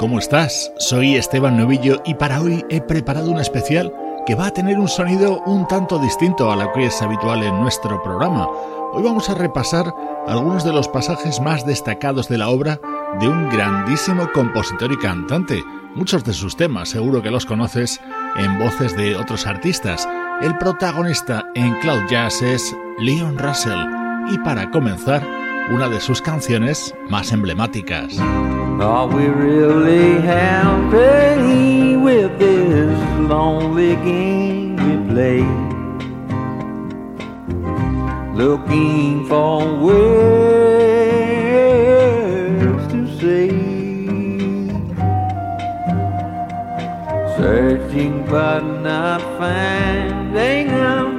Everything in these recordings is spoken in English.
¿Cómo estás? Soy Esteban Novillo y para hoy he preparado un especial que va a tener un sonido un tanto distinto a lo que es habitual en nuestro programa. Hoy vamos a repasar algunos de los pasajes más destacados de la obra de un grandísimo compositor y cantante. Muchos de sus temas seguro que los conoces en voces de otros artistas. El protagonista en Cloud Jazz es Leon Russell y para comenzar, una de sus canciones más emblemáticas. Are we really happy with this lonely game we play? Looking for words to say, searching but not finding out.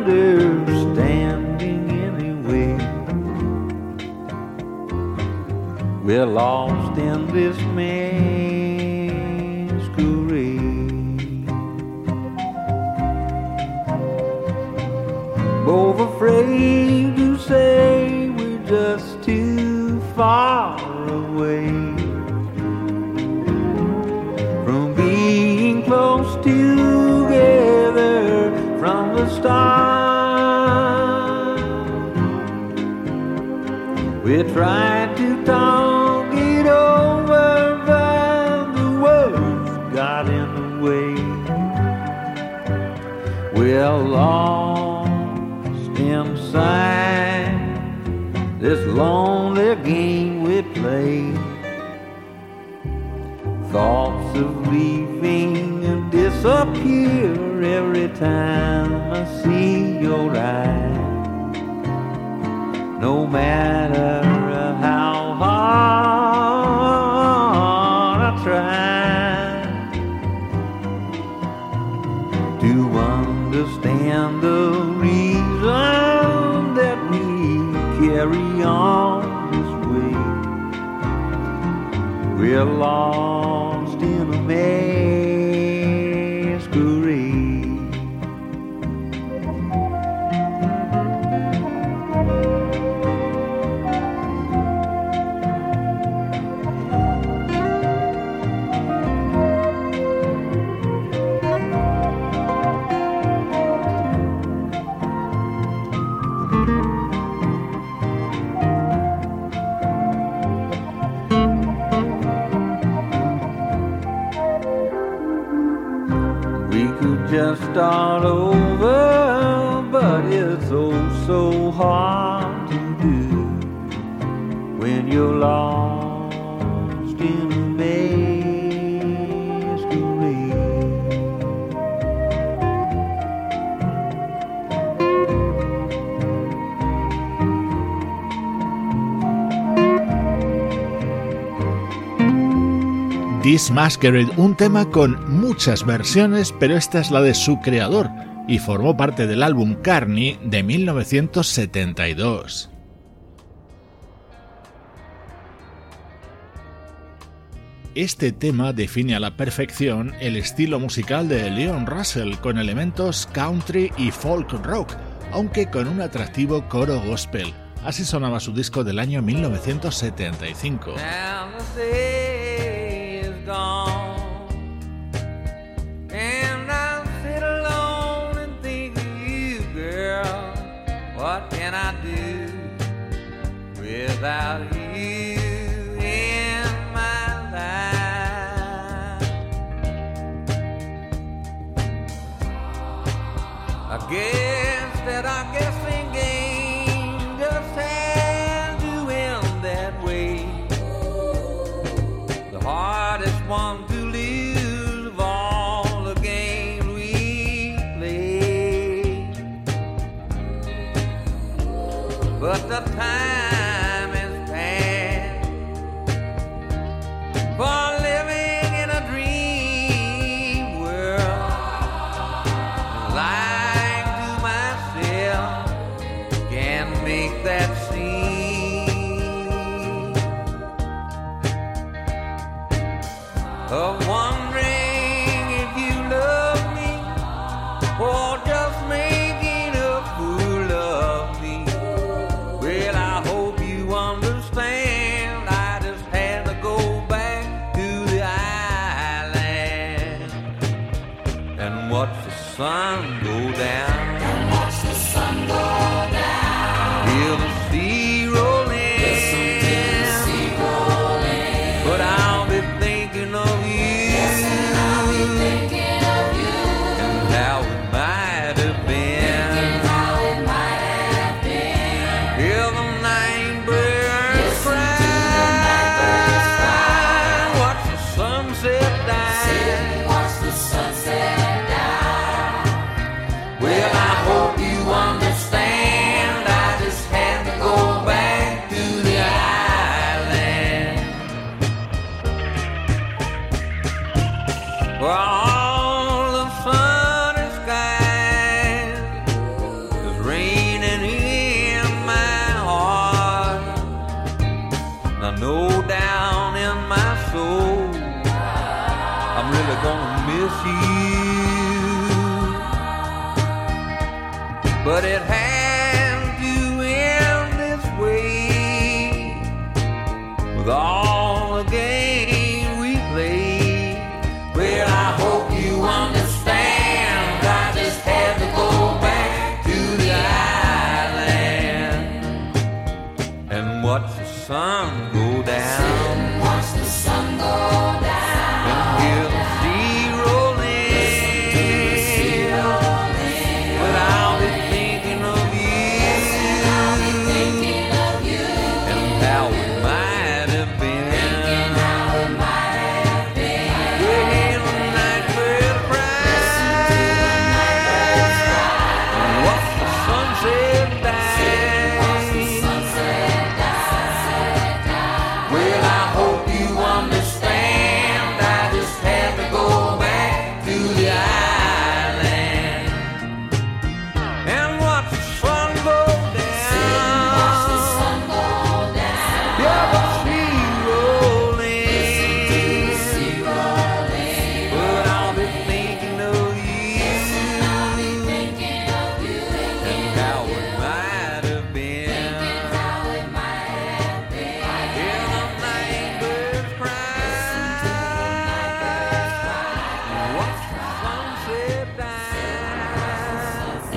We're lost in this masquerade. Both afraid to say we're just too far away from being close together from the start. We tried to talk. feel lost inside this lonely game we play. Thoughts of leaving disappear every time I see your eyes. No matter along. This Masquerade, un tema con muchas versiones, pero esta es la de su creador y formó parte del álbum Carney de 1972. Este tema define a la perfección el estilo musical de Leon Russell con elementos country y folk rock, aunque con un atractivo coro gospel. Así sonaba su disco del año 1975. without you.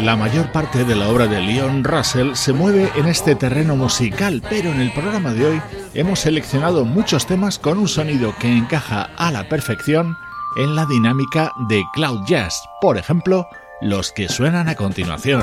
La mayor parte de la obra de Leon Russell se mueve en este terreno musical, pero en el programa de hoy hemos seleccionado muchos temas con un sonido que encaja a la perfección en la dinámica de cloud jazz, por ejemplo, los que suenan a continuación.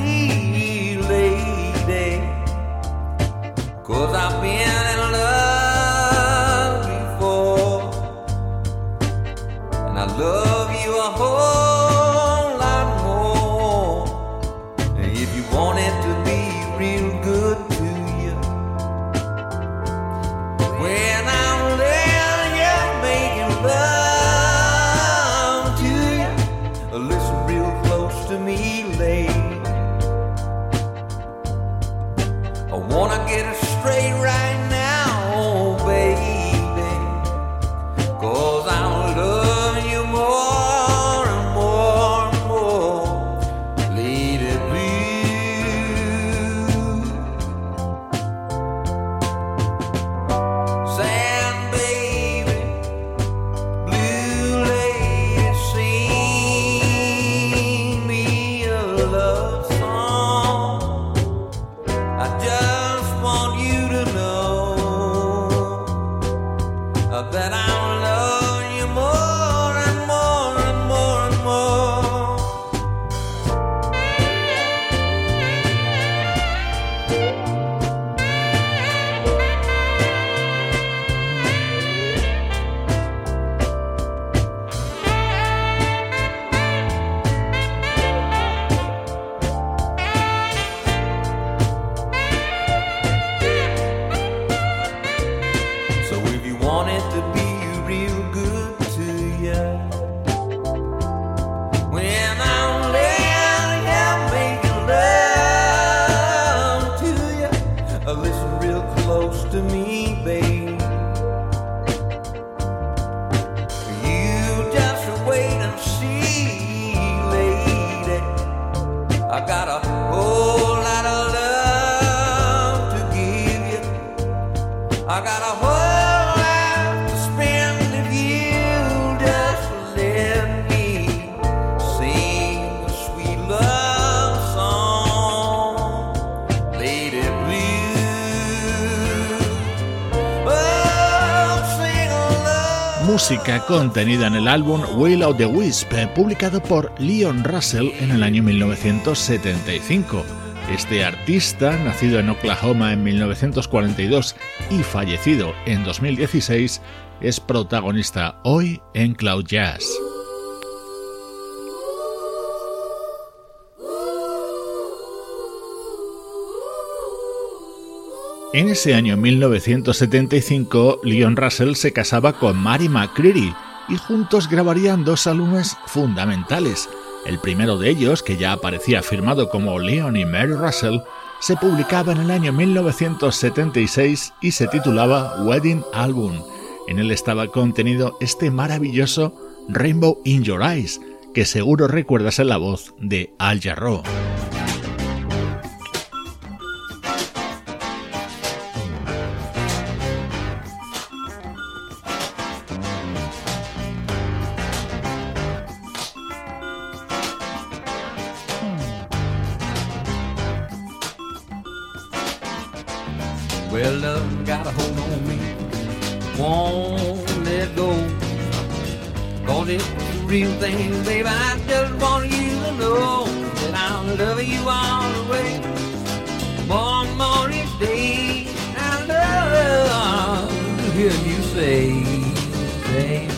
real close to me, babe. música contenida en el álbum Will of the Wisp, publicado por Leon Russell en el año 1975. Este artista, nacido en Oklahoma en 1942 y fallecido en 2016, es protagonista hoy en Cloud Jazz. En ese año 1975, Leon Russell se casaba con Mary McCreary y juntos grabarían dos álbumes fundamentales. El primero de ellos, que ya aparecía firmado como Leon y Mary Russell, se publicaba en el año 1976 y se titulaba Wedding Album. En él estaba contenido este maravilloso Rainbow in Your Eyes, que seguro recuerdas en la voz de Al Jarreau. Cause it's the real thing, baby. I just want you to know that I'll love you all the way. More and more each day, I love to hear you say, say.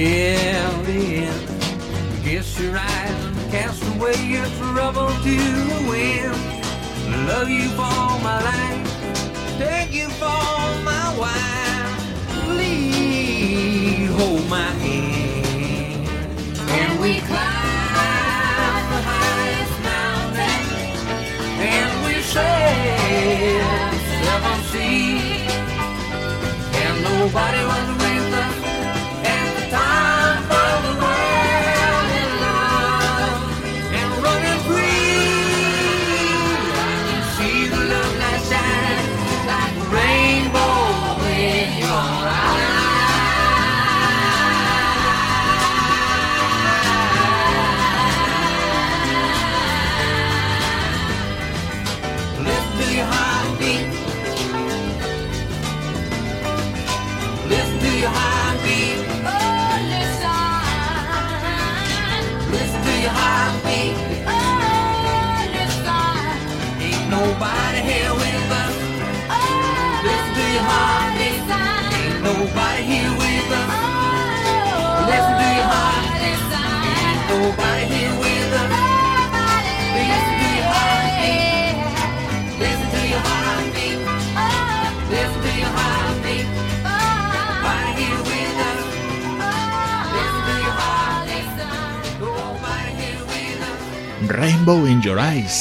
till the end. I guess you're right and cast away your trouble to the wind. Love you for my life, Thank you for my wife. Please hold my hand. And we climb the highest mountain, and we sail seven seas, and nobody was.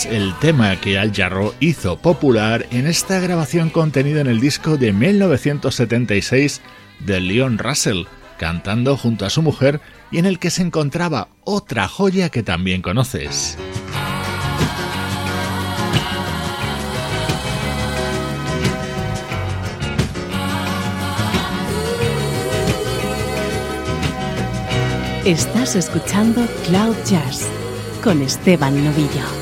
el tema que Al Jarro hizo popular en esta grabación contenida en el disco de 1976 de Leon Russell, cantando junto a su mujer y en el que se encontraba otra joya que también conoces. Estás escuchando Cloud Jazz con Esteban Novillo.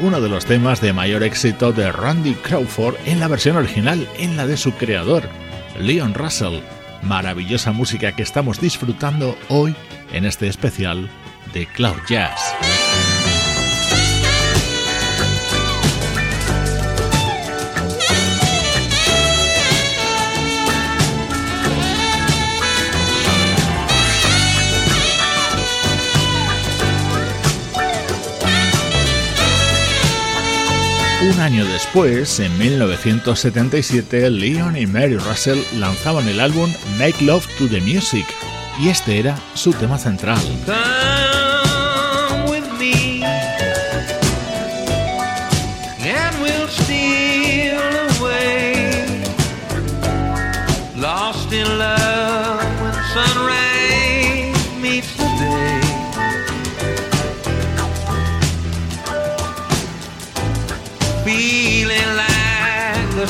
uno de los temas de mayor éxito de Randy Crawford en la versión original, en la de su creador, Leon Russell. Maravillosa música que estamos disfrutando hoy en este especial de Cloud Jazz. Un año después, en 1977, Leon y Mary Russell lanzaban el álbum Make Love to the Music, y este era su tema central.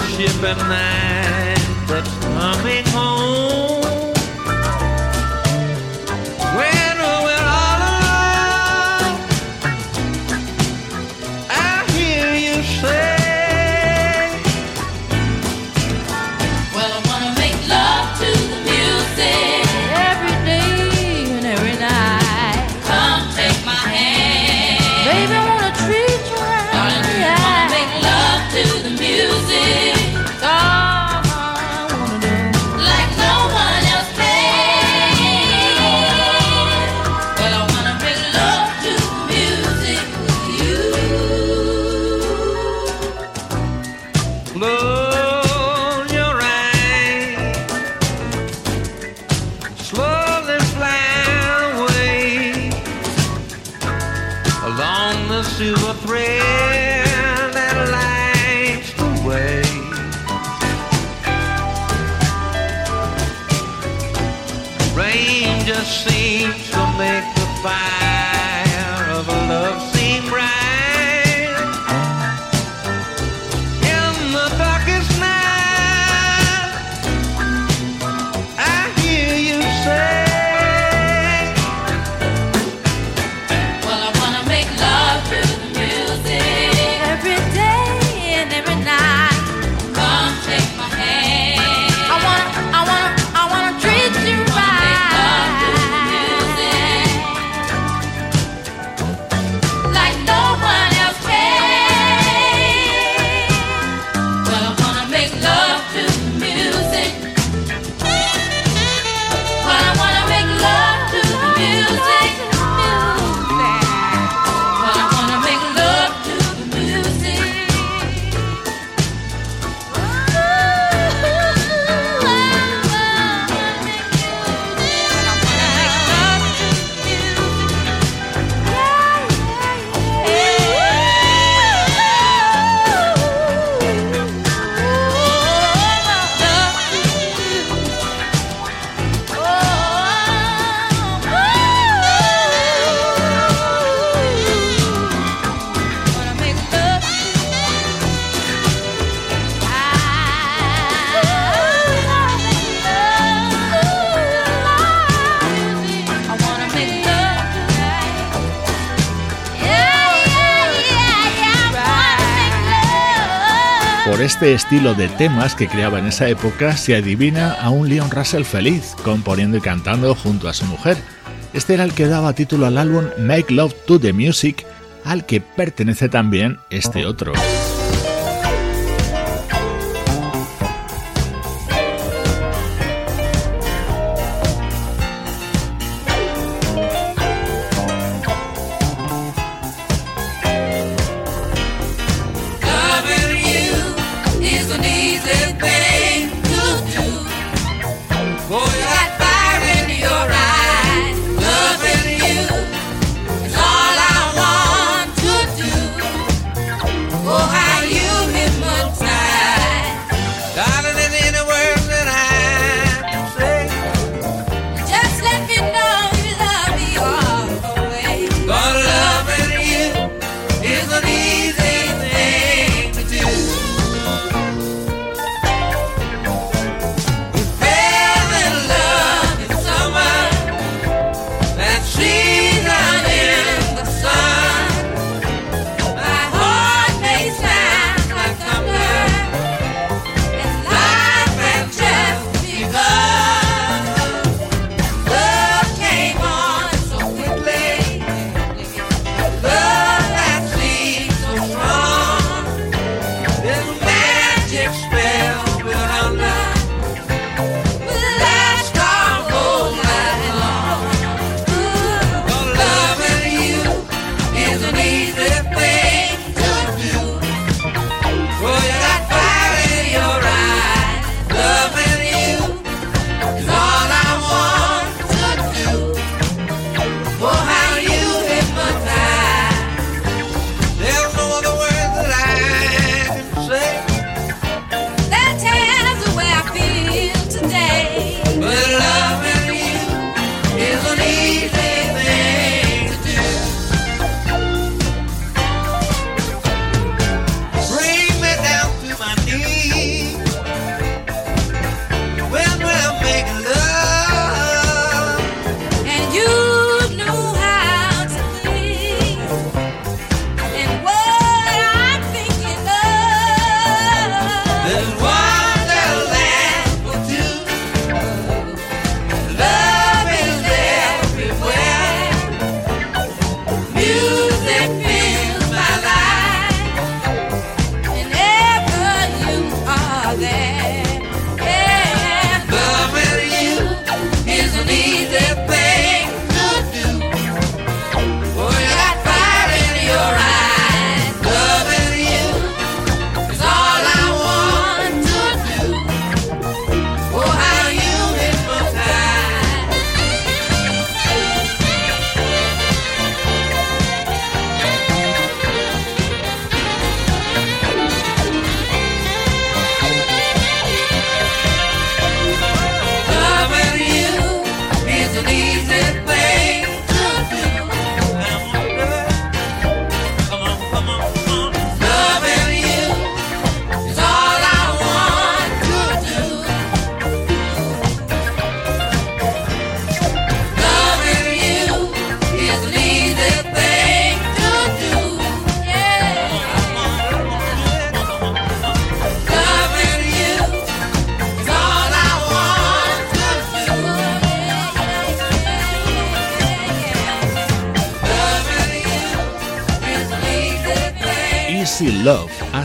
ship at night that's coming home. este estilo de temas que creaba en esa época se adivina a un Leon Russell feliz, componiendo y cantando junto a su mujer. Este era el que daba título al álbum Make Love to the Music, al que pertenece también este otro.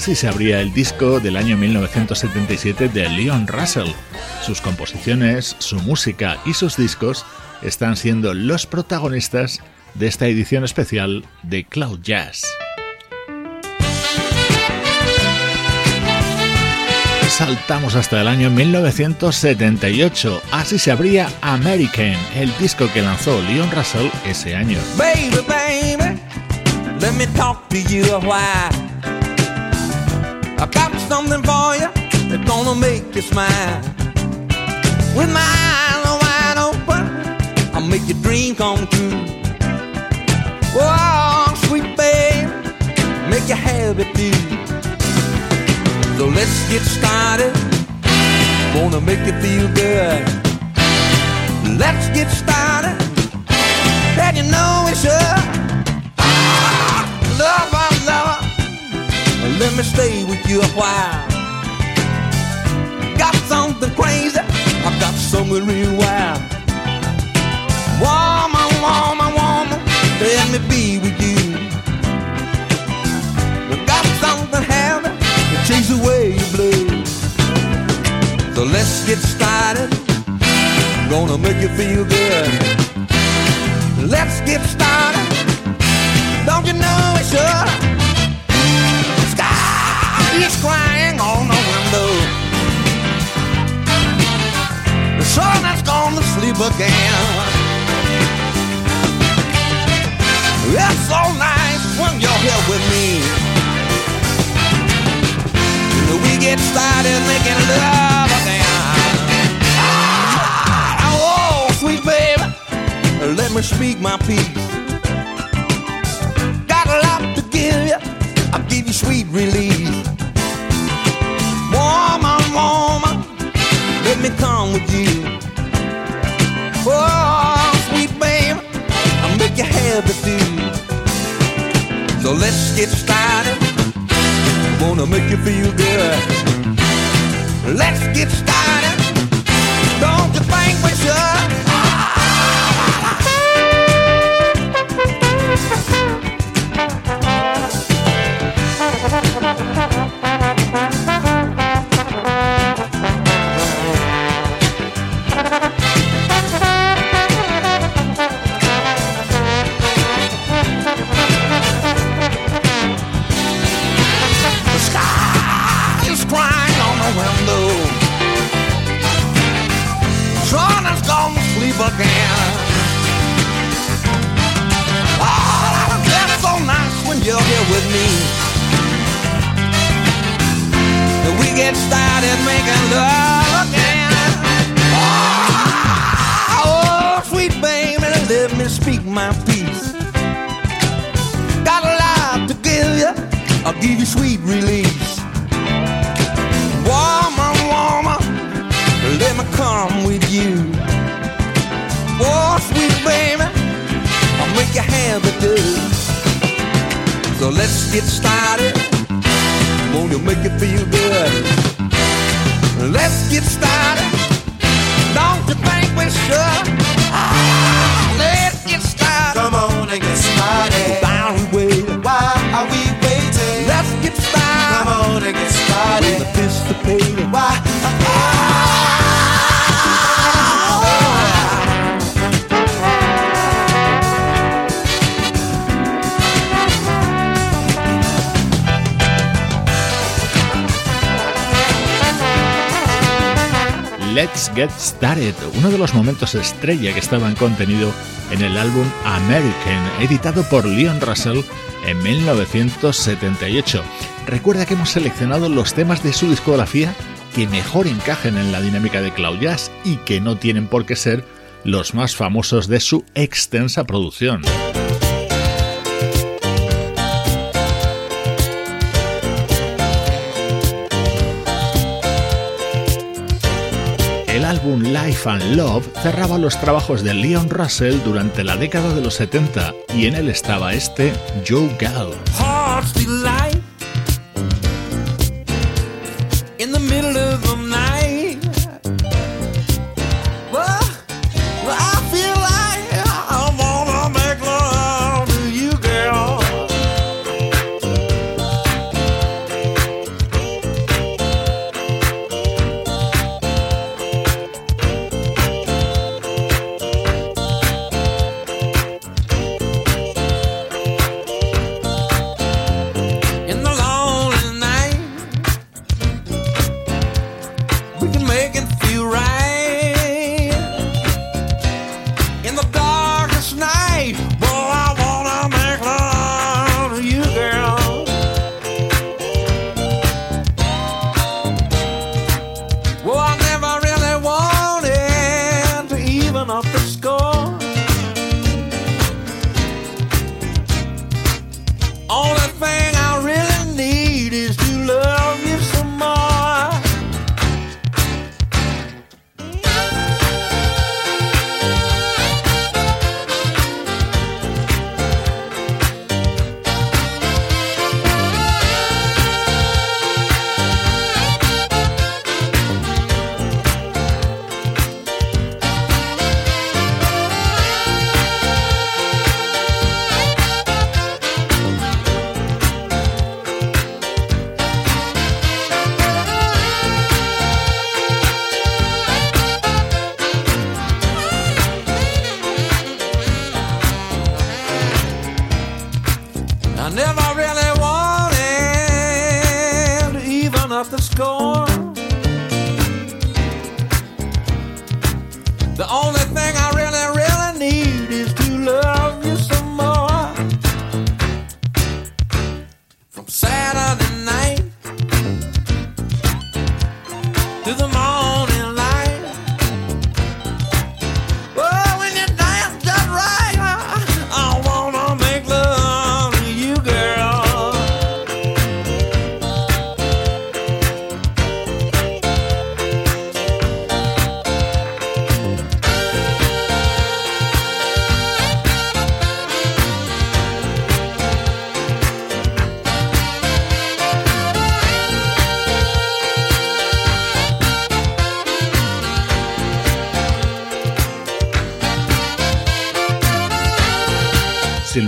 Así se abría el disco del año 1977 de Leon Russell. Sus composiciones, su música y sus discos están siendo los protagonistas de esta edición especial de Cloud Jazz. Saltamos hasta el año 1978. Así se abría American, el disco que lanzó Leon Russell ese año. Baby, baby, let me talk to you a something for you that's gonna make you smile. With my eyes wide open, I'll make your dream come true. Oh, sweet babe, make you happy too. So let's get started. Wanna make you feel good. Let's get started. And you know it's should. love let me stay with you a while. Got something crazy, I've got something real wild. Woman, woman, woman, let me be with you. We got something heavy to chase away your blues. So let's get started. I'm gonna make you feel good. Let's get started. Don't you know it's sure? is crying on the window. The sun has gone to sleep again. It's so nice when you're here with me. We get started making love again. Ah, oh, sweet baby, let me speak my piece. Got a lot to give you. I'll give you sweet release. come with you. Oh, sweet babe, I'll make you happy too. So let's get started. Wanna make you feel good. Let's get started. Don't you think we should? uno de los momentos estrella que en contenido en el álbum American, editado por Leon Russell en 1978. Recuerda que hemos seleccionado los temas de su discografía que mejor encajen en la dinámica de Cloud Jazz y que no tienen por qué ser los más famosos de su extensa producción. álbum Life and Love cerraba los trabajos de Leon Russell durante la década de los 70 y en él estaba este Joe Gall.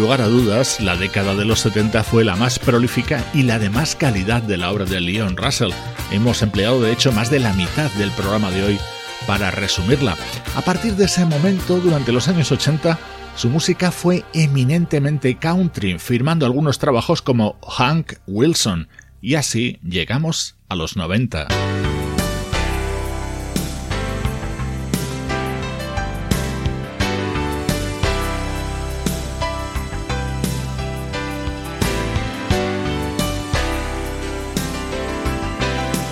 lugar a dudas, la década de los 70 fue la más prolífica y la de más calidad de la obra de Leon Russell. Hemos empleado de hecho más de la mitad del programa de hoy para resumirla. A partir de ese momento, durante los años 80, su música fue eminentemente country, firmando algunos trabajos como Hank Wilson, y así llegamos a los 90.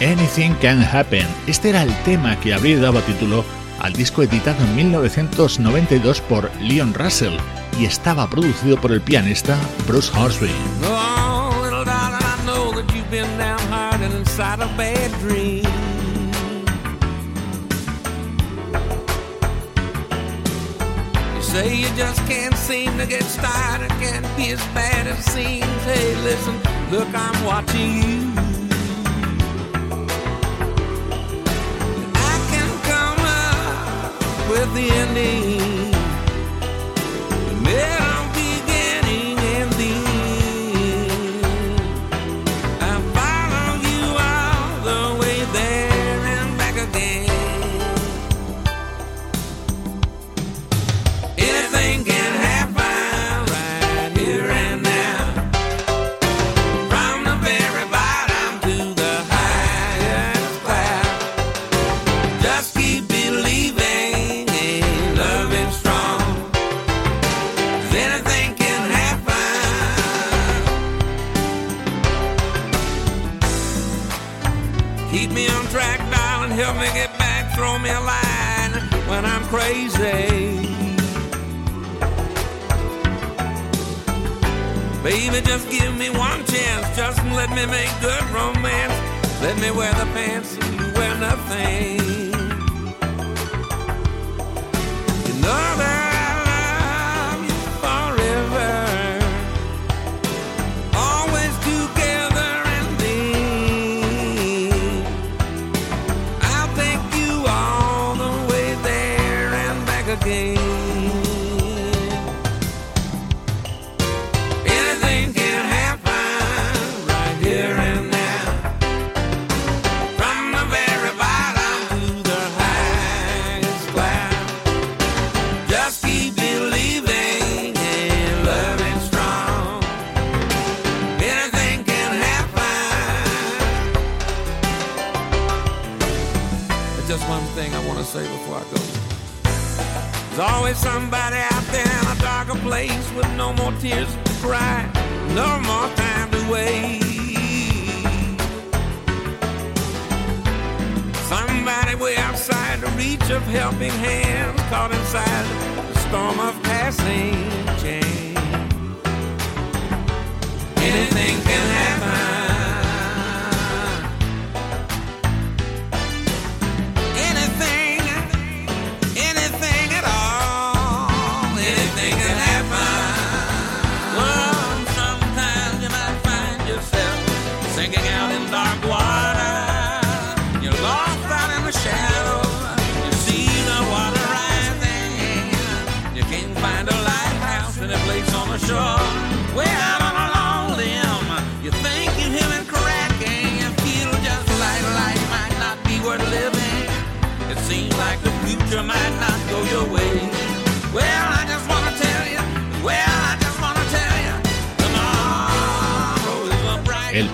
Anything Can Happen. Este era el tema que habría dado título al disco editado en 1992 por Leon Russell y estaba producido por el pianista Bruce Horsby. say you just can't seem to get be as bad as seems. Hey, listen, look, I'm watching with the ending. Just let me make good romance. Let me wear the pants and you wear nothing. You know that I love you forever. Always together and deep. I'll take you all the way there and back again. somebody out there in a darker place with no more tears to cry, no more time to wait. Somebody way outside the reach of helping hands, caught inside the storm of passing change. Anything can happen.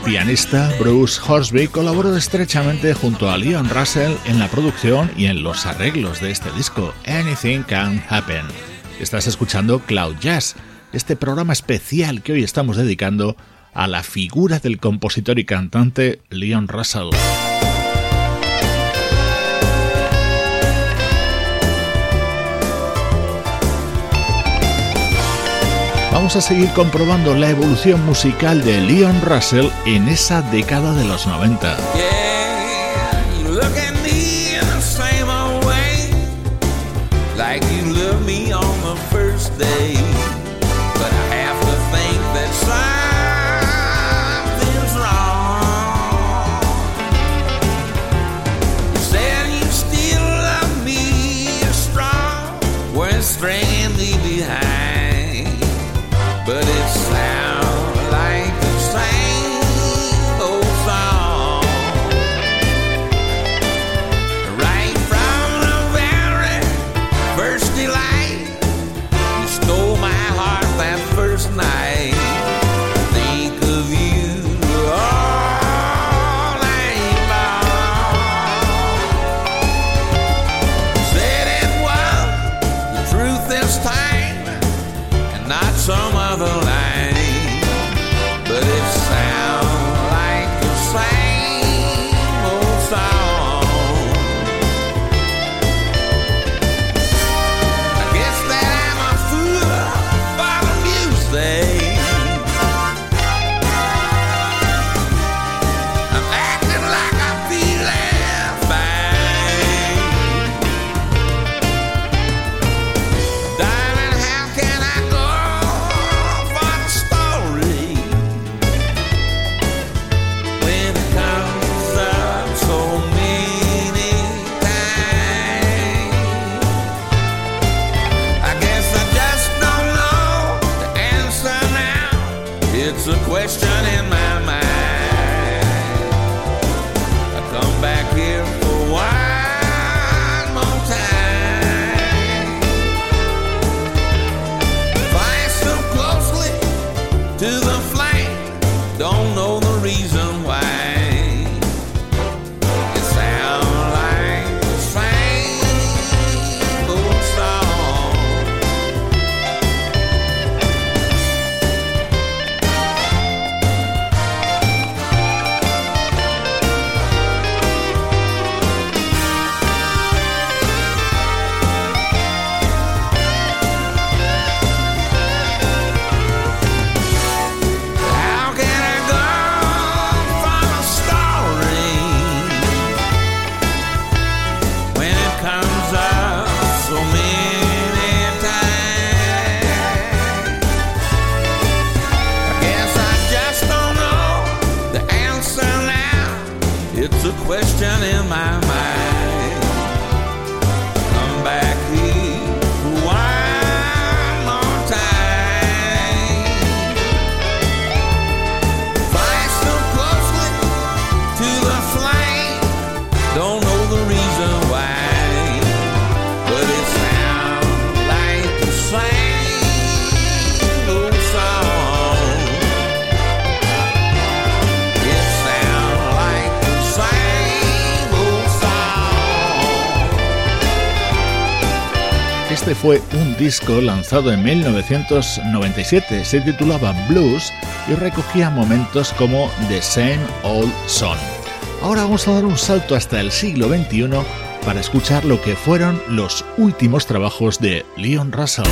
pianista Bruce Horsby colaboró estrechamente junto a Leon Russell en la producción y en los arreglos de este disco, Anything Can Happen. Estás escuchando Cloud Jazz, este programa especial que hoy estamos dedicando a la figura del compositor y cantante Leon Russell. Vamos a seguir comprobando la evolución musical de Leon Russell en esa década de los 90. Este fue un disco lanzado en 1997, se titulaba Blues y recogía momentos como The Same Old Song. Ahora vamos a dar un salto hasta el siglo XXI para escuchar lo que fueron los últimos trabajos de Leon Russell.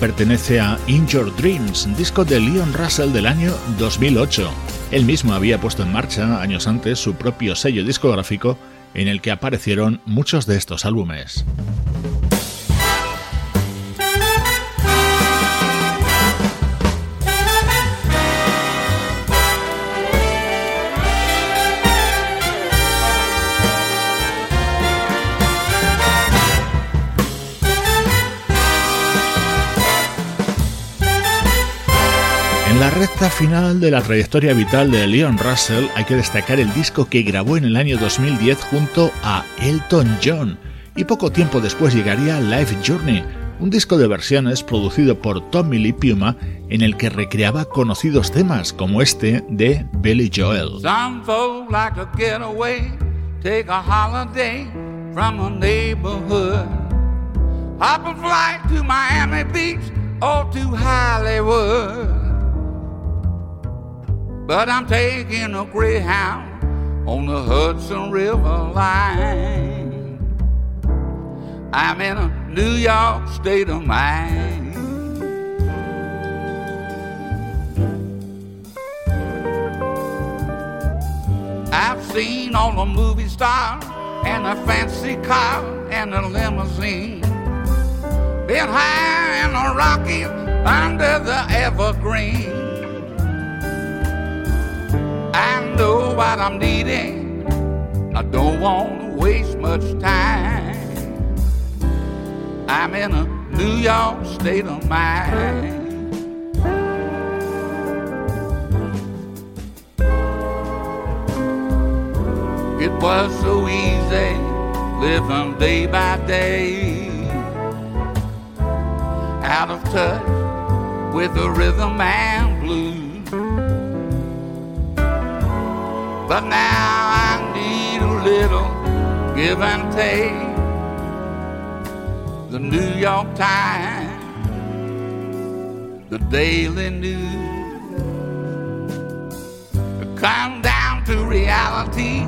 pertenece a In Your Dreams, disco de Leon Russell del año 2008. Él mismo había puesto en marcha años antes su propio sello discográfico en el que aparecieron muchos de estos álbumes. recta final de la trayectoria vital de Leon Russell hay que destacar el disco que grabó en el año 2010 junto a Elton John y poco tiempo después llegaría Life Journey, un disco de versiones producido por Tommy Lee Puma en el que recreaba conocidos temas como este de Billy Joel. Hop a flight to Miami Beach or to Hollywood. but I'm taking a Greyhound on the Hudson River line. I'm in a New York state of mind. I've seen all the movie stars and the fancy car and the limousine. Been high in the Rockies under the evergreen. I know what I'm needing. I don't want to waste much time. I'm in a New York state of mind. It was so easy living day by day. Out of touch with the rhythm and blues. But now I need a little give and take. The New York Times, the Daily News. Come down to reality,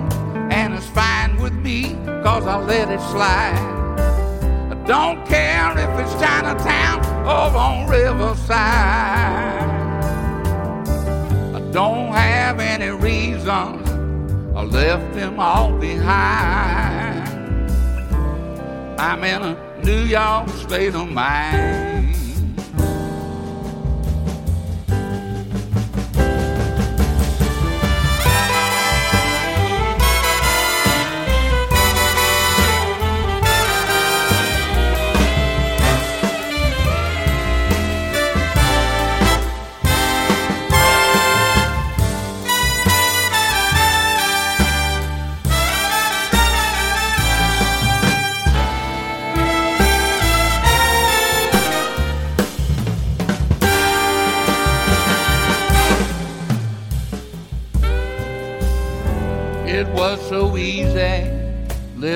and it's fine with me, cause I let it slide. I don't care if it's Chinatown or on Riverside. I don't have any reason I left them all behind. I'm in a New York state of mind.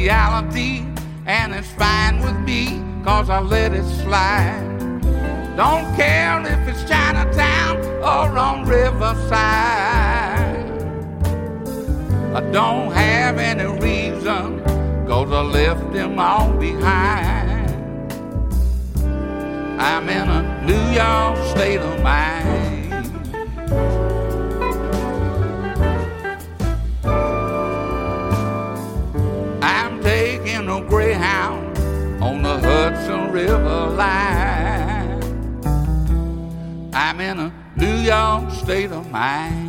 reality, and it's fine with me, cause I let it slide. Don't care if it's Chinatown or on Riverside. I don't have any reason, cause I left them all behind. I'm in a New York state of mind. your state of mind.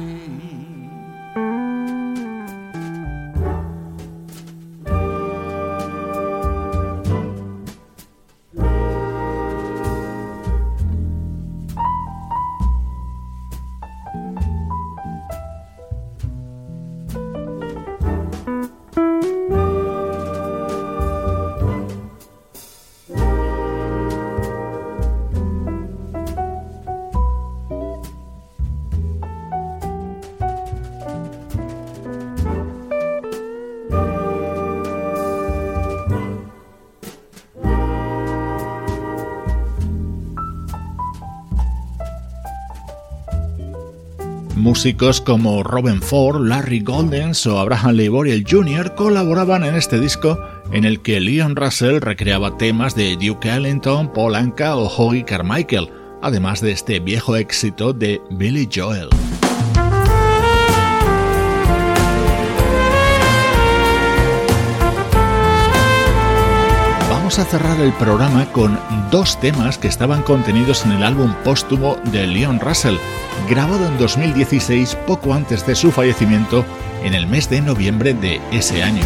músicos como Robin Ford, Larry Goldens o Abraham Leiboriel Jr. colaboraban en este disco en el que Leon Russell recreaba temas de Duke Ellington, Paul Anka o Hoggy Carmichael, además de este viejo éxito de Billy Joel. vamos a cerrar el programa con dos temas que estaban contenidos en el álbum póstumo de Leon Russell, grabado en 2016 poco antes de su fallecimiento en el mes de noviembre de ese año.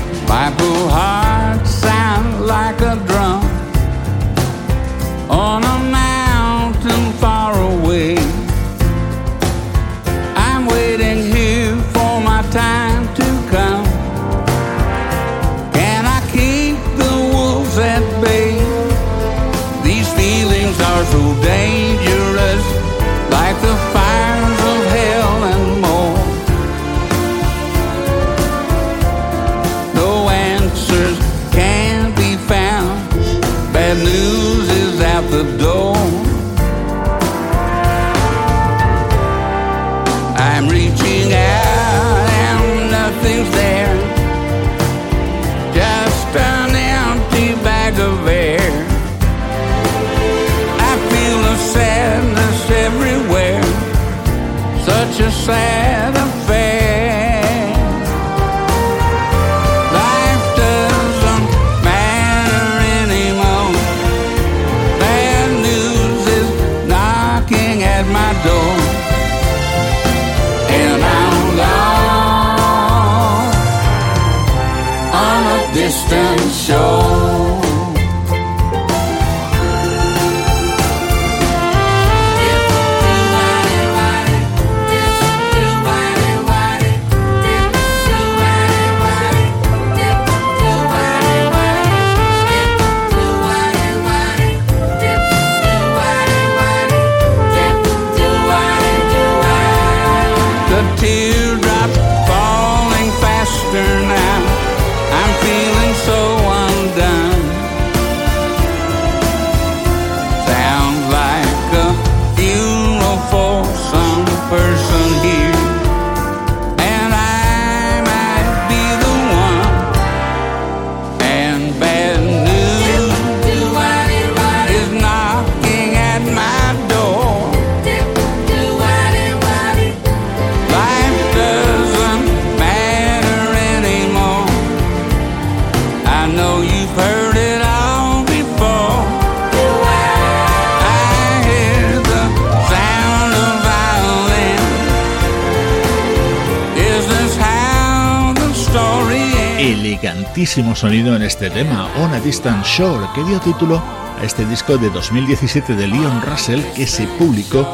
sonido en este tema, On a Distant Shore, que dio título a este disco de 2017 de Leon Russell que se publicó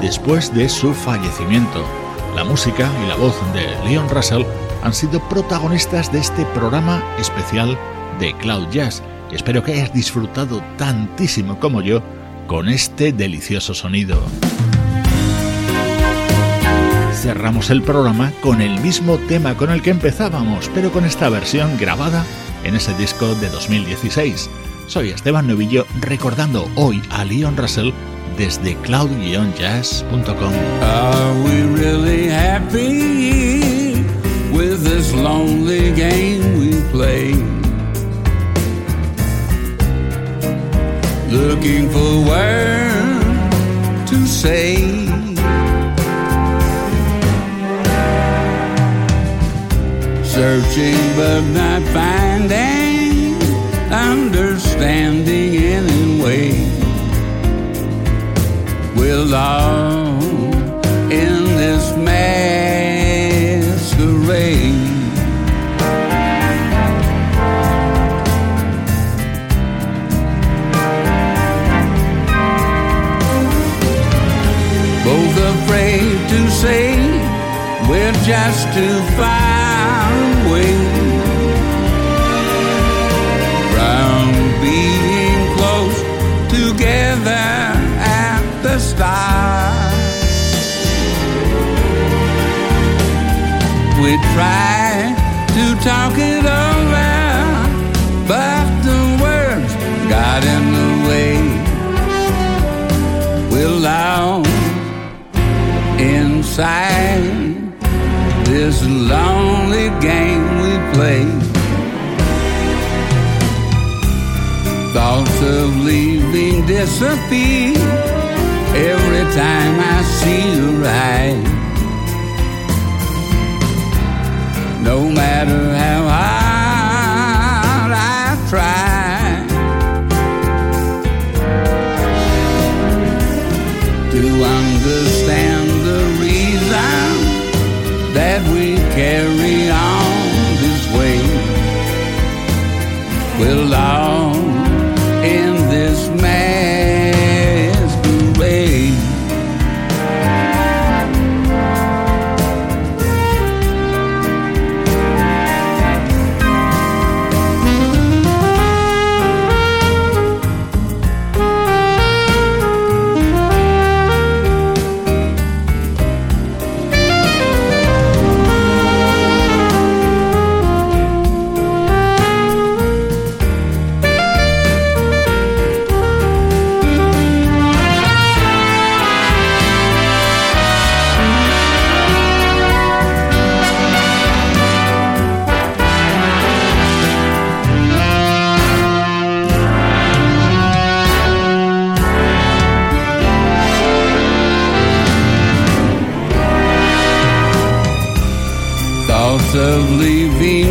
después de su fallecimiento. La música y la voz de Leon Russell han sido protagonistas de este programa especial de Cloud Jazz. Espero que hayas disfrutado tantísimo como yo con este delicioso sonido cerramos el programa con el mismo tema con el que empezábamos, pero con esta versión grabada en ese disco de 2016. Soy Esteban Novillo recordando hoy a Leon Russell desde cloud-jazz.com. to say searching but not finding understanding anyway. We're lost in this masquerade. Both afraid to say we're just too far We tried to talk it over, but the words got in the way. We're lost inside this lonely game we play. Thoughts of leaving disappear every time I see you ride.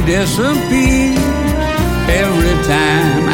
disappear every time